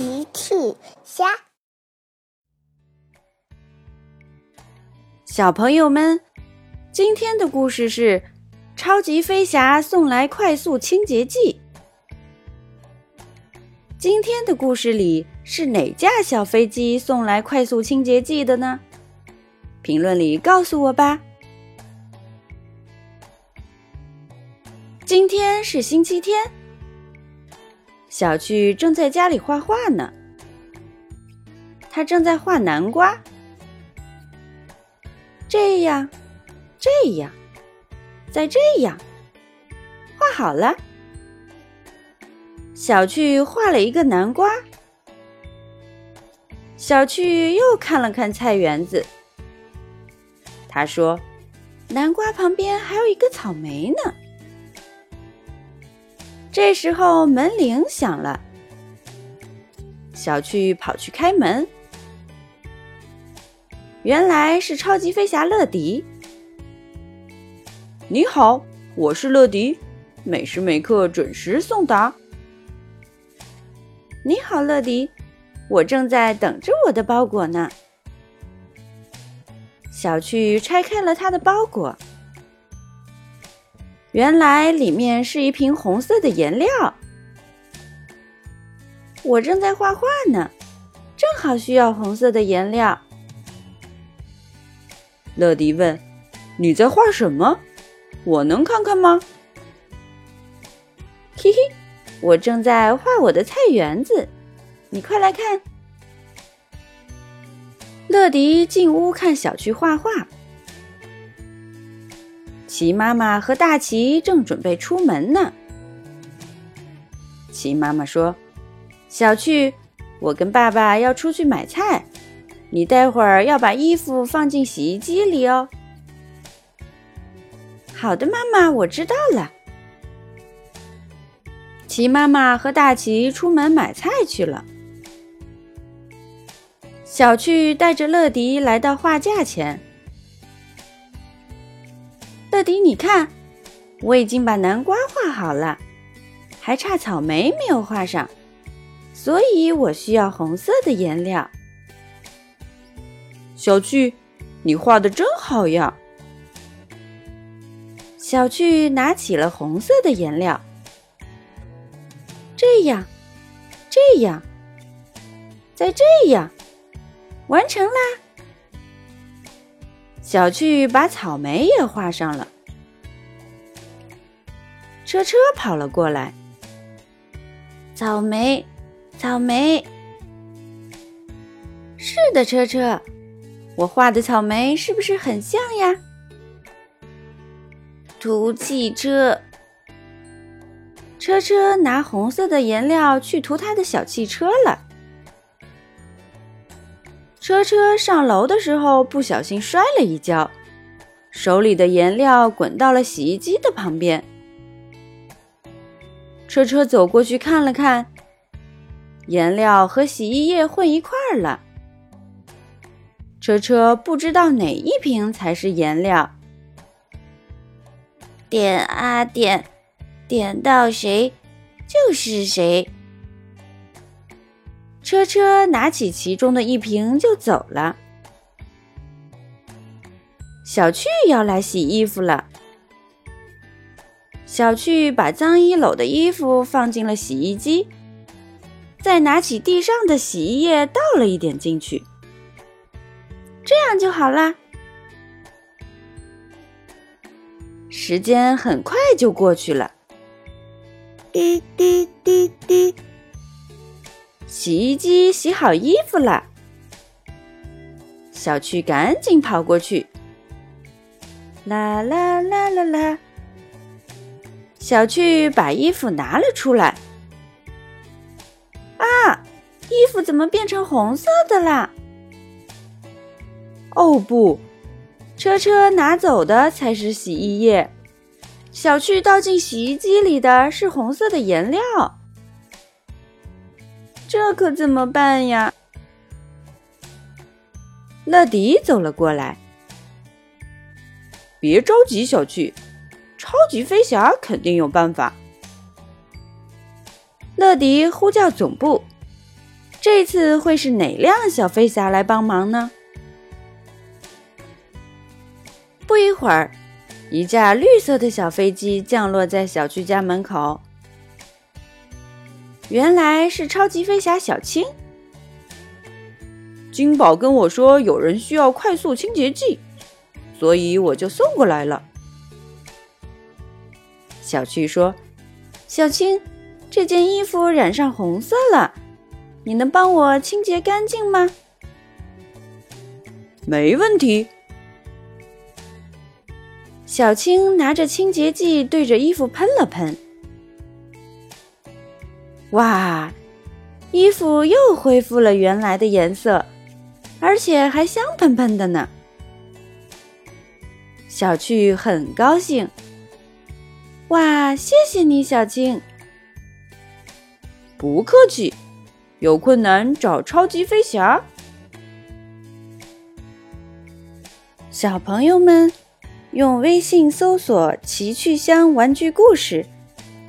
奇趣虾，小朋友们，今天的故事是《超级飞侠送来快速清洁剂》。今天的故事里是哪架小飞机送来快速清洁剂的呢？评论里告诉我吧。今天是星期天。小趣正在家里画画呢，他正在画南瓜，这样，这样，再这样，画好了。小趣画了一个南瓜，小趣又看了看菜园子，他说：“南瓜旁边还有一个草莓呢。”这时候门铃响了，小趣跑去开门，原来是超级飞侠乐迪。你好，我是乐迪，每时每刻准时送达。你好，乐迪，我正在等着我的包裹呢。小趣拆开了他的包裹。原来里面是一瓶红色的颜料，我正在画画呢，正好需要红色的颜料。乐迪问：“你在画什么？我能看看吗？”嘿嘿，我正在画我的菜园子，你快来看。乐迪进屋看小趣画画。齐妈妈和大齐正准备出门呢。齐妈妈说：“小趣，我跟爸爸要出去买菜，你待会儿要把衣服放进洗衣机里哦。”好的，妈妈，我知道了。齐妈妈和大齐出门买菜去了。小趣带着乐迪来到画架前。乐迪，你看，我已经把南瓜画好了，还差草莓没有画上，所以我需要红色的颜料。小趣，你画的真好呀！小趣拿起了红色的颜料，这样，这样，再这样，完成啦！小趣把草莓也画上了。车车跑了过来。草莓，草莓。是的，车车，我画的草莓是不是很像呀？涂汽车。车车拿红色的颜料去涂他的小汽车了。车车上楼的时候不小心摔了一跤，手里的颜料滚到了洗衣机的旁边。车车走过去看了看，颜料和洗衣液混一块儿了。车车不知道哪一瓶才是颜料，点啊点，点到谁就是谁。车车拿起其中的一瓶就走了。小趣要来洗衣服了。小趣把脏衣篓的衣服放进了洗衣机，再拿起地上的洗衣液倒了一点进去，这样就好啦。时间很快就过去了，滴滴滴滴。洗衣机洗好衣服了，小趣赶紧跑过去。啦啦啦啦啦！小趣把衣服拿了出来。啊，衣服怎么变成红色的啦？哦不，车车拿走的才是洗衣液，小趣倒进洗衣机里的是红色的颜料。这可怎么办呀？乐迪走了过来。别着急，小趣，超级飞侠肯定有办法。乐迪呼叫总部，这次会是哪辆小飞侠来帮忙呢？不一会儿，一架绿色的小飞机降落在小区家门口。原来是超级飞侠小青。金宝跟我说有人需要快速清洁剂，所以我就送过来了。小趣说：“小青，这件衣服染上红色了，你能帮我清洁干净吗？”“没问题。”小青拿着清洁剂对着衣服喷了喷。哇，衣服又恢复了原来的颜色，而且还香喷喷的呢。小趣很高兴。哇，谢谢你，小青。不客气，有困难找超级飞侠。小朋友们，用微信搜索“奇趣箱玩具故事”。